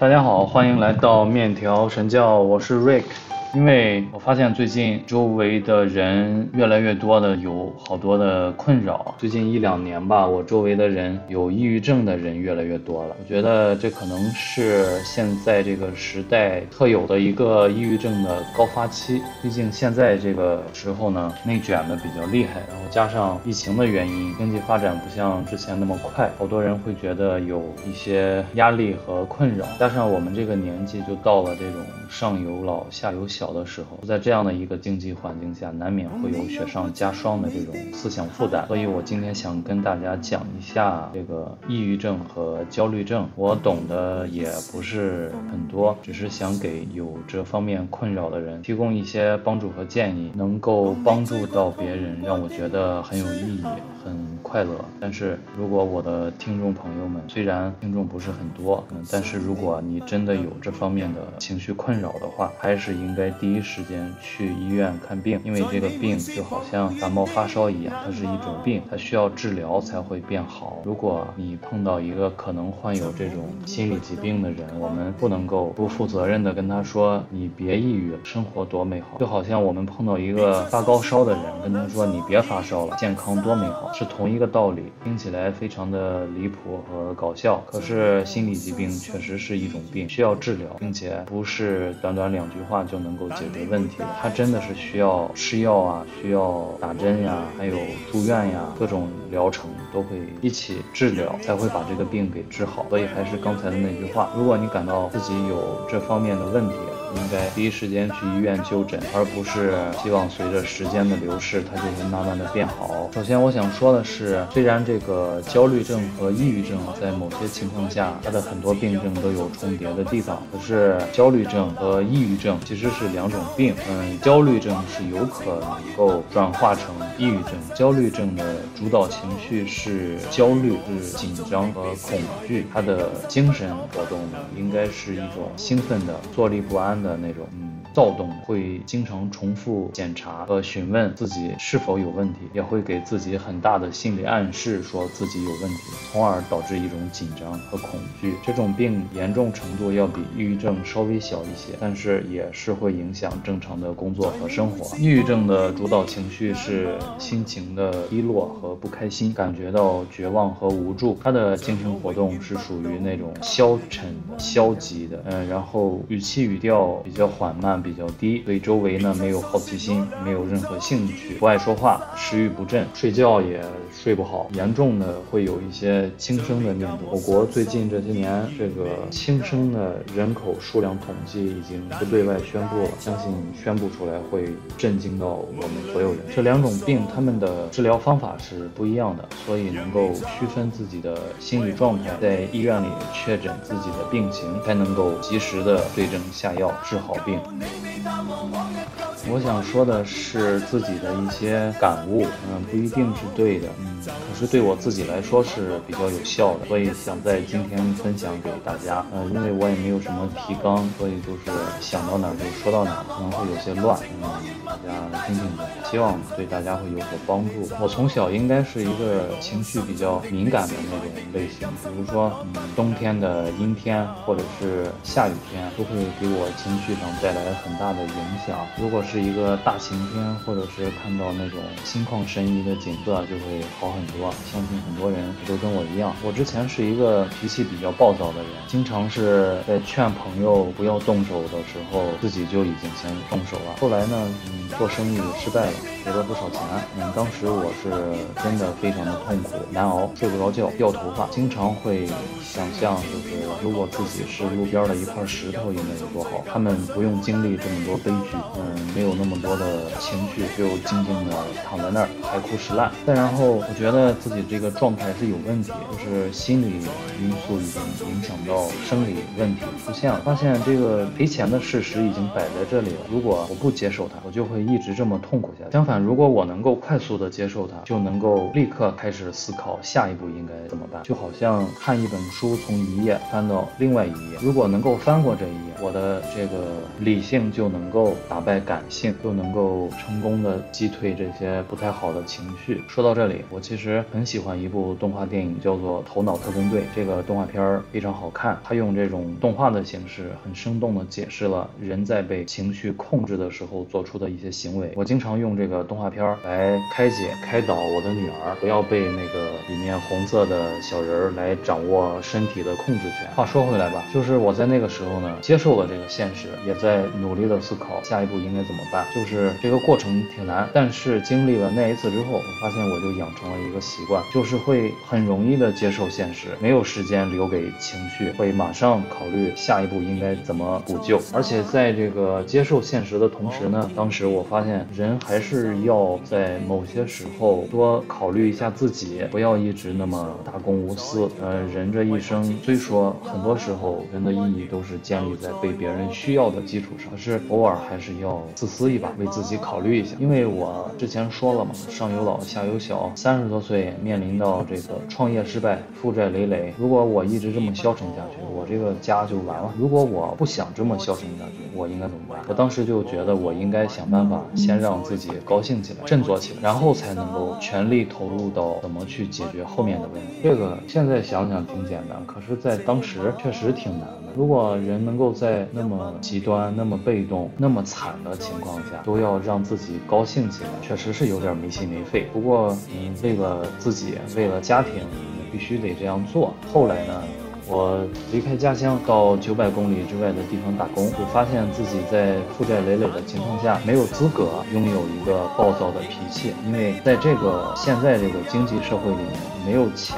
大家好，欢迎来到面条神教，我是 Rick。因为我发现最近周围的人越来越多的有好多的困扰，最近一两年吧，我周围的人有抑郁症的人越来越多了。我觉得这可能是现在这个时代特有的一个抑郁症的高发期。毕竟现在这个时候呢，内卷的比较厉害，然后加上疫情的原因，经济发展不像之前那么快，好多人会觉得有一些压力和困扰。加上我们这个年纪就到了这种上有老下有小。小的时候，在这样的一个经济环境下，难免会有雪上加霜的这种思想负担。所以我今天想跟大家讲一下这个抑郁症和焦虑症。我懂得也不是很多，只是想给有这方面困扰的人提供一些帮助和建议，能够帮助到别人，让我觉得很有意义，很快乐。但是如果我的听众朋友们虽然听众不是很多，嗯，但是如果你真的有这方面的情绪困扰的话，还是应该。第一时间去医院看病，因为这个病就好像感冒发烧一样，它是一种病，它需要治疗才会变好。如果你碰到一个可能患有这种心理疾病的人，我们不能够不负责任的跟他说你别抑郁，生活多美好。就好像我们碰到一个发高烧的人，跟他说你别发烧了，健康多美好，是同一个道理。听起来非常的离谱和搞笑，可是心理疾病确实是一种病，需要治疗，并且不是短短两句话就能。够解决问题的，他真的是需要吃药啊，需要打针呀，还有住院呀，各种疗程都会一起治疗，才会把这个病给治好。所以还是刚才的那句话，如果你感到自己有这方面的问题。应该第一时间去医院就诊，而不是希望随着时间的流逝，它就会慢慢的变好。首先，我想说的是，虽然这个焦虑症和抑郁症在某些情况下，它的很多病症都有重叠的地方，可是焦虑症和抑郁症其实是两种病。嗯，焦虑症是有可能够转化成抑郁症。焦虑症的主导情绪是焦虑，是紧张和恐惧。他的精神活动，应该是一种兴奋的、坐立不安。的那种，嗯。躁动会经常重复检查和询问自己是否有问题，也会给自己很大的心理暗示，说自己有问题，从而导致一种紧张和恐惧。这种病严重程度要比抑郁症稍微小一些，但是也是会影响正常的工作和生活。抑郁症的主导情绪是心情的低落和不开心，感觉到绝望和无助。他的精神活动是属于那种消沉的、消极的，嗯，然后语气语调比较缓慢。比较低，对周围呢没有好奇心，没有任何兴趣，不爱说话，食欲不振，睡觉也睡不好，严重的会有一些轻生的念头。我国最近这些年，这个轻生的人口数量统计已经不对外宣布了，相信宣布出来会震惊到我们所有人。这两种病，他们的治疗方法是不一样的，所以能够区分自己的心理状态，在医院里确诊自己的病情，才能够及时的对症下药，治好病。我想说的是自己的一些感悟，嗯，不一定是对的，嗯，可是对我自己来说是比较有效的，所以想在今天分享给大家，呃，因为我也没有什么提纲，所以就是想到哪就说到哪，可能会有些乱，嗯，大家听听吧，希望对大家会有所帮助。我从小应该是一个情绪比较敏感的那种类型，比如说，嗯，冬天的阴天或者是下雨天，都会给我情绪上带来很大的影响。如果是一个大晴天，或者是看到那种心旷神怡的景色，就会好很多。相信很多人都跟我一样。我之前是一个脾气比较暴躁的人，经常是在劝朋友不要动手的时候，自己就已经先动手了。后来呢，嗯，做生意失败了，赔了不少钱。嗯，当时我是真的非常的痛苦难熬，睡不着觉，掉头发，经常会想象，就是如果自己是路边的一块石头，应该有多好。他们不用经历这么多悲剧，嗯，没有那么多的情绪，就静静的躺在那儿，海枯石烂。再然后，我觉得自己这个状态是有问题，就是心理因素已经影响到生理问题出现了。发现这个赔钱的事实已经摆在这里了，如果我不接受它，我就会会一直这么痛苦下去。相反，如果我能够快速的接受它，就能够立刻开始思考下一步应该怎么办。就好像看一本书，从一页翻到另外一页，如果能够翻过这一页，我的这个理性就能够打败感性，就能够成功的击退这些不太好的情绪。说到这里，我其实很喜欢一部动画电影，叫做《头脑特工队》。这个动画片非常好看，它用这种动画的形式，很生动的解释了人在被情绪控制的时候做出的一些行为。我经常用这个动画片来开解、开导我的女儿，不要被那个里面红色的小人儿来掌握身体的控制权。话说回来吧，就是我在那个时候呢，接受了这个现实，也在努努力的思考下一步应该怎么办。就是这个过程挺难，但是经历了那一次之后，我发现我就养成了一个习惯，就是会很容易的接受现实，没有时间留给情绪，会马上考虑下一步应该怎么补救。而且在这个接受现实的同时呢，当时我发现人还是要在某些时候多考虑一下自己，不要一直那么大公无私。呃，人这一生虽说很多时候人的意义都是建立在被别人需要的基础上，可是偶尔还是要自私一把，为自己考虑一下。因为我之前说了嘛，上有老下有小，三十多岁面临到这个创业失败、负债累累，如果我一直这么消沉下去，我这个家就完了。如果我不想这么消沉下去，我应该怎么办？我当时就觉得我应该想办法先让自己高兴起来、振作起来，然后才能够全力投入到怎么去解决后面的问题。这个现在想想挺简单，可是，在当时确实挺难的。如果人能够在那么极端、那么被动、那么惨的情况下，都要让自己高兴起来，确实是有点没心没肺。不过，嗯，为了自己，为了家庭，你必须得这样做。后来呢？我离开家乡到九百公里之外的地方打工，就发现自己在负债累累的情况下，没有资格拥有一个暴躁的脾气，因为在这个现在这个经济社会里面，没有钱，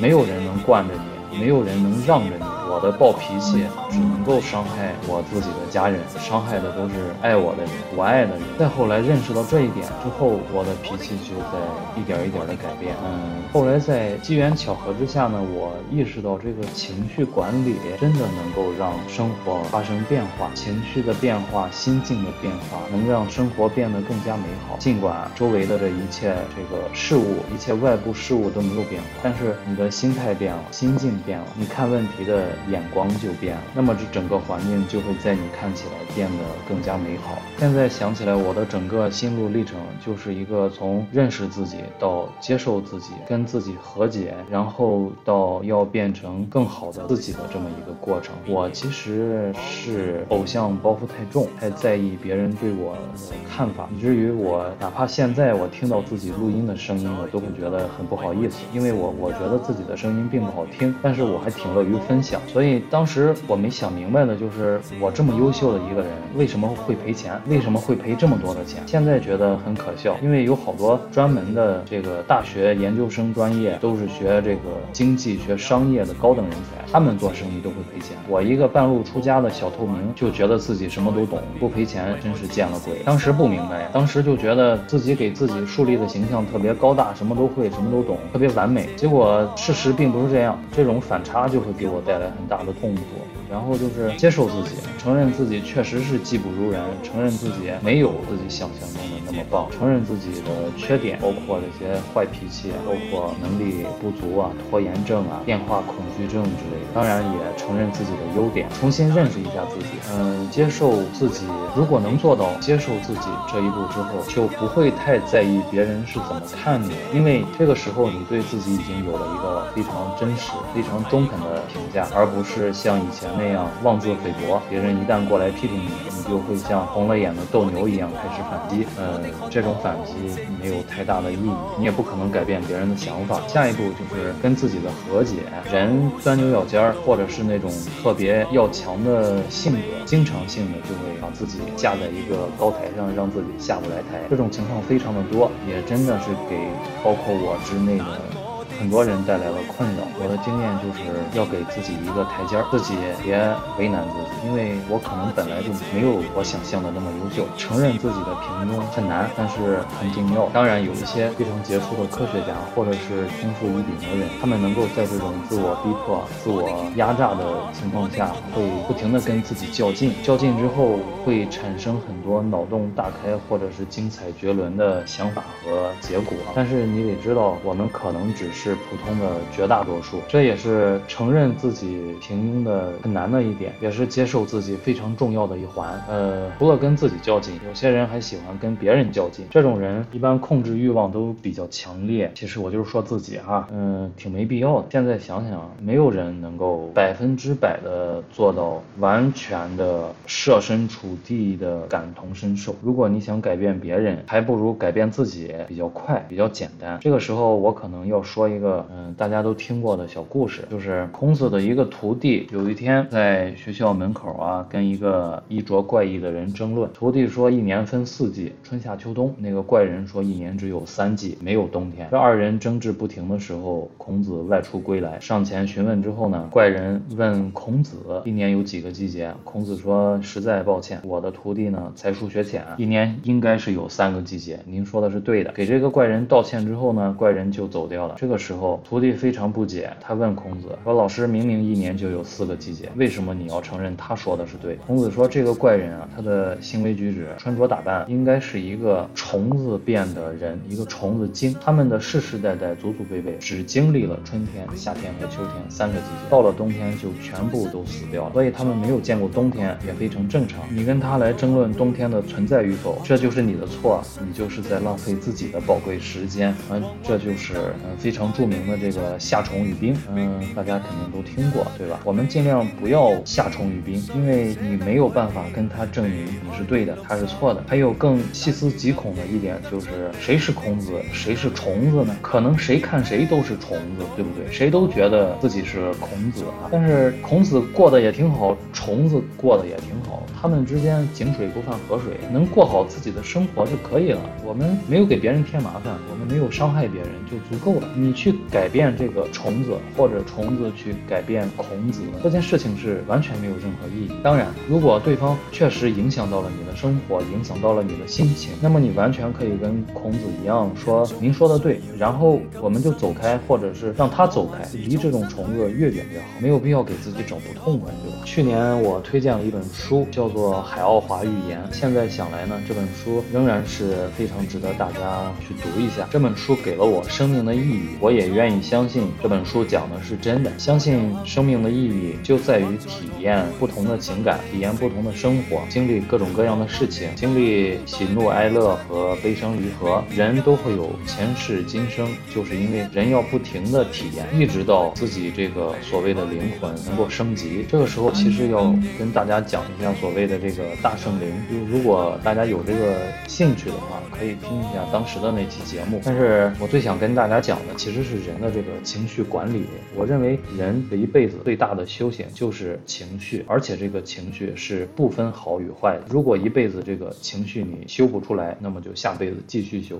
没有人能惯着你，没有人能让着你。我的暴脾气只能够伤害我自己的家人，伤害的都是爱我的人，我爱的人。再后来认识到这一点之后，我的脾气就在一点一点的改变。嗯，后来在机缘巧合之下呢，我意识到这个情绪管理真的能够让生活发生变化，情绪的变化，心境的变化，能让生活变得更加美好。尽管周围的这一切这个事物，一切外部事物都没有变化，但是你的心态变了，心境变了，你看问题的。眼光就变了，那么这整个环境就会在你看起来变得更加美好。现在想起来，我的整个心路历程就是一个从认识自己到接受自己，跟自己和解，然后到要变成更好的自己的这么一个过程。我其实是偶像包袱太重，太在意别人对我的看法，以至于我哪怕现在我听到自己录音的声音，我都会觉得很不好意思，因为我我觉得自己的声音并不好听，但是我还挺乐于分享。所以当时我没想明白的就是，我这么优秀的一个人，为什么会赔钱？为什么会赔这么多的钱？现在觉得很可笑，因为有好多专门的这个大学研究生专业都是学这个经济学、商业的高等人才，他们做生意都会赔钱。我一个半路出家的小透明，就觉得自己什么都懂，不赔钱真是见了鬼。当时不明白呀，当时就觉得自己给自己树立的形象特别高大，什么都会，什么都懂，特别完美。结果事实并不是这样，这种反差就会给我带来。很大的痛苦，然后就是接受自己，承认自己确实是技不如人，承认自己没有自己想象中的那么棒，承认自己的缺点，包括这些坏脾气，包括能力不足啊、拖延症啊、变化恐惧症之类的。当然也承认自己的优点，重新认识一下自己，嗯，接受自己。如果能做到接受自己这一步之后，就不会太在意别人是怎么看你，因为这个时候你对自己已经有了一个非常真实、非常中肯的评价，而。不是像以前那样妄自菲薄，别人一旦过来批评你，你就会像红了眼的斗牛一样开始反击。呃，这种反击没有太大的意义，你也不可能改变别人的想法。下一步就是跟自己的和解。人钻牛角尖儿，或者是那种特别要强的性格，经常性的就会把自己架在一个高台上，让自己下不来台。这种情况非常的多，也真的是给包括我之内的。很多人带来了困扰。我的经验就是要给自己一个台阶儿，自己别为难自己，因为我可能本来就没有我想象的那么优秀。承认自己的平庸很难，但是很重要。当然，有一些非常杰出的科学家或者是天赋异禀的人，他们能够在这种自我逼迫、自我压榨的情况下，会不停的跟自己较劲，较劲之后会产生很多脑洞大开或者是精彩绝伦的想法和结果。但是你得知道，我们可能只是是普通的绝大多数，这也是承认自己平庸的很难的一点，也是接受自己非常重要的一环。呃，除了跟自己较劲，有些人还喜欢跟别人较劲。这种人一般控制欲望都比较强烈。其实我就是说自己哈，嗯，挺没必要的。现在想想，没有人能够百分之百的做到完全的设身处地的感同身受。如果你想改变别人，还不如改变自己比较快，比较简单。这个时候我可能要说一一个，嗯，大家都听过的小故事，就是孔子的一个徒弟，有一天在学校门口啊，跟一个衣着怪异的人争论。徒弟说一年分四季，春夏秋冬。那个怪人说一年只有三季，没有冬天。这二人争执不停的时候，孔子外出归来，上前询问之后呢，怪人问孔子一年有几个季节？孔子说实在抱歉，我的徒弟呢才疏学浅，一年应该是有三个季节。您说的是对的。给这个怪人道歉之后呢，怪人就走掉了。这个时候徒弟非常不解，他问孔子说：“老师明明一年就有四个季节，为什么你要承认他说的是对？”孔子说：“这个怪人啊，他的行为举止、穿着打扮，应该是一个虫子变的人，一个虫子精。他们的世世代代、祖祖辈辈只经历了春天、夏天和秋天三个季节，到了冬天就全部都死掉了。所以他们没有见过冬天，也非常正常。你跟他来争论冬天的存在与否，这就是你的错，你就是在浪费自己的宝贵时间。嗯，这就是嗯非常著名的这个夏虫语冰。嗯，大家肯定都听过，对吧？我们尽量不要夏虫语冰，因为你没有办法跟他证明你是对的，他是错的。还有更细思极恐的一点就是，谁是孔子，谁是虫子呢？可能谁看谁都是虫子，对不对？谁都觉得自己是孔子啊。但是孔子过得也挺好，虫子过得也挺好，他们之间井水不犯河水，能过好自己的生活就可以了。我们没有给别人添麻烦，我们没有伤害别人就足够了。你去改变这个虫子，或者虫子去改变孔子，这件事情是完全没有任何意义。当然，如果对方确实影响到了你的生活，影响到了你的心情，那么你完全可以跟孔子一样说：“您说的对。”然后我们就走开，或者是让他走开，离这种虫子越远越好，没有必要给自己找不痛快，对吧？去年我推荐了一本书，叫做《海奥华预言》。现在想来呢，这本书仍然是非常值得大家去读一下。这本书给了我生命的意义，我也愿意相信这本书讲的是真的。相信生命的意义就在于体验不同的情感，体验不同的生活，经历各种各样的事情，经历喜怒哀乐和悲伤离合。人都会有前世今生，就是因为人要不停的体验，一直到自己这个所谓的灵魂能够升级。这个时候其实要跟大家讲一下所谓的这个大圣灵。就如果大家有这个兴趣的话，可以听一下当时的那期节目。但是我最想跟大家讲的其实是人的这个情绪管理。我认为人这一辈子最大的修行就是情绪，而且这个情绪是不分好与坏的。如果一辈子这个情绪你修不出来，那么就下辈子继续修。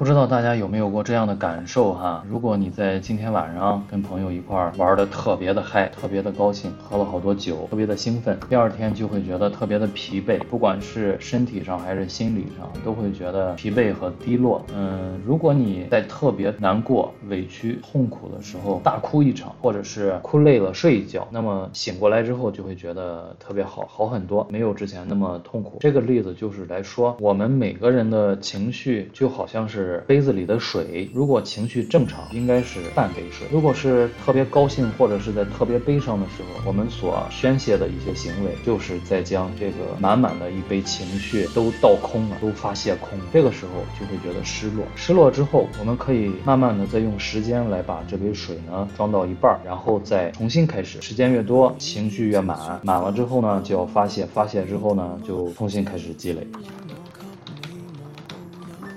不知道大家有没有过这样的感受哈？如果你在今天晚上跟朋友一块玩的特别的嗨，特别的高兴，喝了好多酒，特别的兴奋，第二天就会觉得特别的疲惫，不管是身体上还是心理上，都会觉得疲惫和低落。嗯，如果你在特别难过、委屈、痛苦的时候大哭一场，或者是哭累了睡一觉，那么醒过来之后就会觉得特别好，好很多，没有之前那么痛苦。这个例子就是来说，我们每个人的情绪就好像是。杯子里的水，如果情绪正常，应该是半杯水；如果是特别高兴或者是在特别悲伤的时候，我们所宣泄的一些行为，就是在将这个满满的一杯情绪都倒空了，都发泄空。这个时候就会觉得失落。失落之后，我们可以慢慢的再用时间来把这杯水呢装到一半，然后再重新开始。时间越多，情绪越满，满了之后呢就要发泄，发泄之后呢就重新开始积累。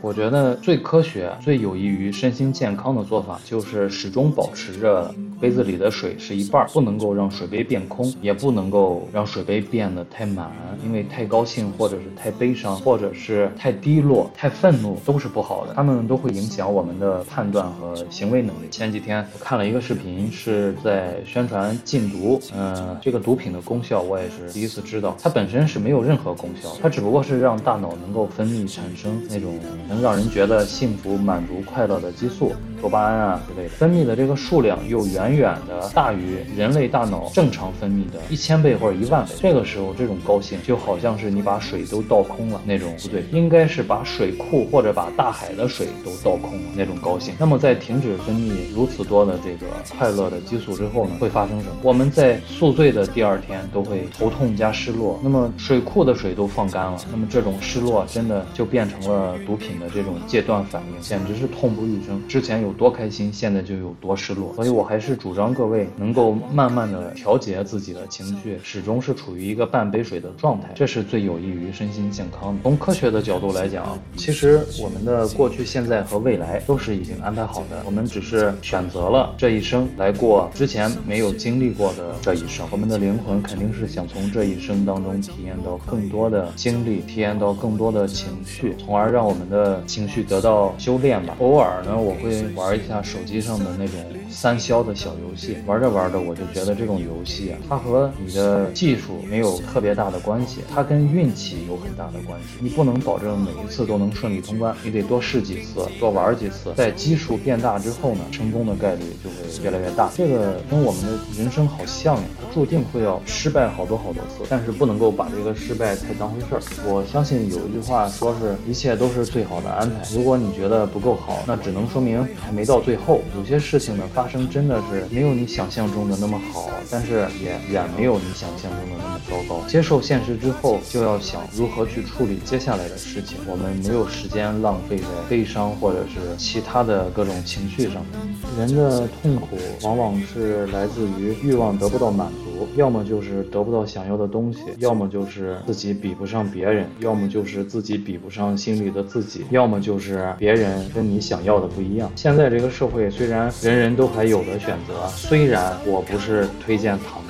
我觉得最科学、最有益于身心健康的做法，就是始终保持着杯子里的水是一半，不能够让水杯变空，也不能够让水杯变得太满，因为太高兴或者是太悲伤，或者是太低落、太愤怒都是不好的，他们都会影响我们的判断和行为能力。前几天我看了一个视频，是在宣传禁毒，嗯，这个毒品的功效我也是第一次知道，它本身是没有任何功效，它只不过是让大脑能够分泌产生那种能让人觉得幸福、满足、快乐的激素。多巴胺啊之类的，分泌的这个数量又远远的大于人类大脑正常分泌的一千倍或者一万倍。这个时候，这种高兴就好像是你把水都倒空了那种，不对，应该是把水库或者把大海的水都倒空了那种高兴。那么在停止分泌如此多的这个快乐的激素之后呢，会发生什么？我们在宿醉的第二天都会头痛加失落。那么水库的水都放干了，那么这种失落真的就变成了毒品的这种戒断反应，简直是痛不欲生。之前有。多开心，现在就有多失落，所以我还是主张各位能够慢慢的调节自己的情绪，始终是处于一个半杯水的状态，这是最有益于身心健康的。从科学的角度来讲，其实我们的过去、现在和未来都是已经安排好的，我们只是选择了这一生来过之前没有经历过的这一生。我们的灵魂肯定是想从这一生当中体验到更多的经历，体验到更多的情绪，从而让我们的情绪得到修炼吧。偶尔呢，我会。玩一下手机上的那种三消的小游戏，玩着玩着我就觉得这种游戏啊，它和你的技术没有特别大的关系，它跟运气有很大的关系。你不能保证每一次都能顺利通关，你得多试几次，多玩几次，在基数变大之后呢，成功的概率就会越来越大。这个跟我们的人生好像呀，它注定会要失败好多好多次，但是不能够把这个失败太当回事儿。我相信有一句话说是一切都是最好的安排。如果你觉得不够好，那只能说明还。没到最后，有些事情的发发生真的是没有你想象中的那么好，但是也远没有你想象中的那么糟糕。接受现实之后，就要想如何去处理接下来的事情。我们没有时间浪费在悲伤或者是其他的各种情绪上面。人的痛苦往往是来自于欲望得不到满足，要么就是得不到想要的东西，要么就是自己比不上别人，要么就是自己比不上心里的自己，要么就是别人跟你想要的不一样。现在这个社会虽然人人都还有的选择，虽然我不是推荐躺。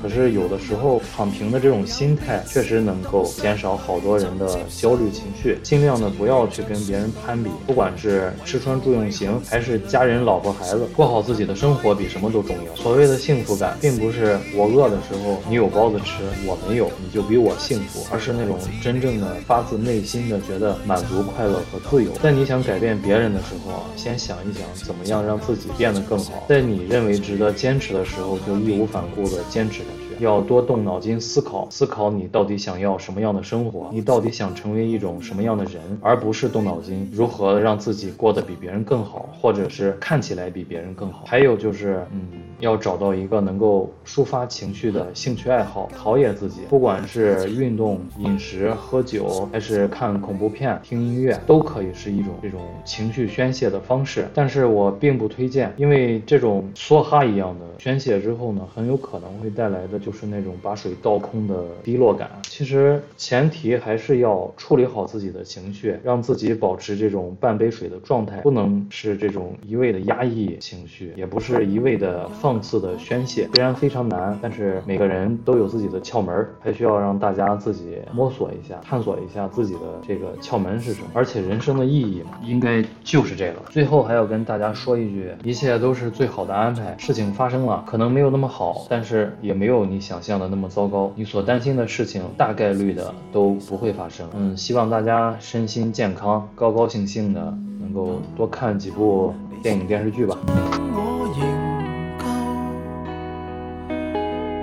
可是有的时候躺平的这种心态确实能够减少好多人的焦虑情绪。尽量的不要去跟别人攀比，不管是吃穿住用行，还是家人、老婆、孩子，过好自己的生活比什么都重要。所谓的幸福感，并不是我饿的时候你有包子吃，我没有你就比我幸福，而是那种真正的发自内心的觉得满足、快乐和自由。在你想改变别人的时候，先想一想怎么样让自己变得更好。在你认为值得坚持的时候，就义无反顾的坚持。要多动脑筋思考，思考你到底想要什么样的生活，你到底想成为一种什么样的人，而不是动脑筋如何让自己过得比别人更好，或者是看起来比别人更好。还有就是，嗯，要找到一个能够抒发情绪的兴趣爱好，陶冶自己。不管是运动、饮食、喝酒，还是看恐怖片、听音乐，都可以是一种这种情绪宣泄的方式。但是我并不推荐，因为这种梭哈一样的宣泄之后呢，很有可能会带来的。就是那种把水倒空的低落感。其实前提还是要处理好自己的情绪，让自己保持这种半杯水的状态，不能是这种一味的压抑情绪，也不是一味的放放肆的宣泄。虽然非常难，但是每个人都有自己的窍门，还需要让大家自己摸索一下，探索一下自己的这个窍门是什么。而且人生的意义嘛，应该就是这个。最后还要跟大家说一句，一切都是最好的安排。事情发生了，可能没有那么好，但是也没有你。想象的那么糟糕，你所担心的事情大概率的都不会发生。嗯，希望大家身心健康，高高兴兴的，能够多看几部电影电视剧吧。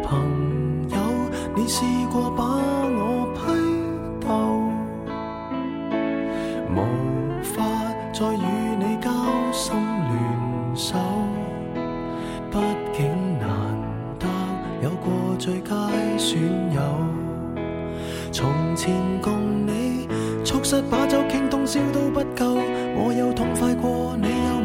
朋友，你试过把我批斗，无法再与你交心联手，毕竟难得有过。最佳损友，从前共你促膝把酒倾通宵都不够，我有痛快过，你有？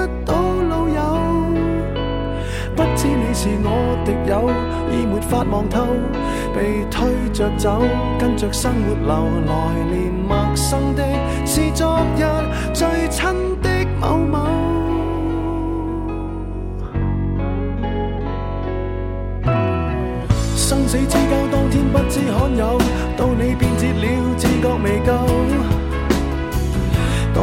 是我敌友，已没法望透，被推着走，跟着生活流，来年陌生的是昨日最亲的某某。生死之交，當天不知罕有，到你变节了，自覺未夠。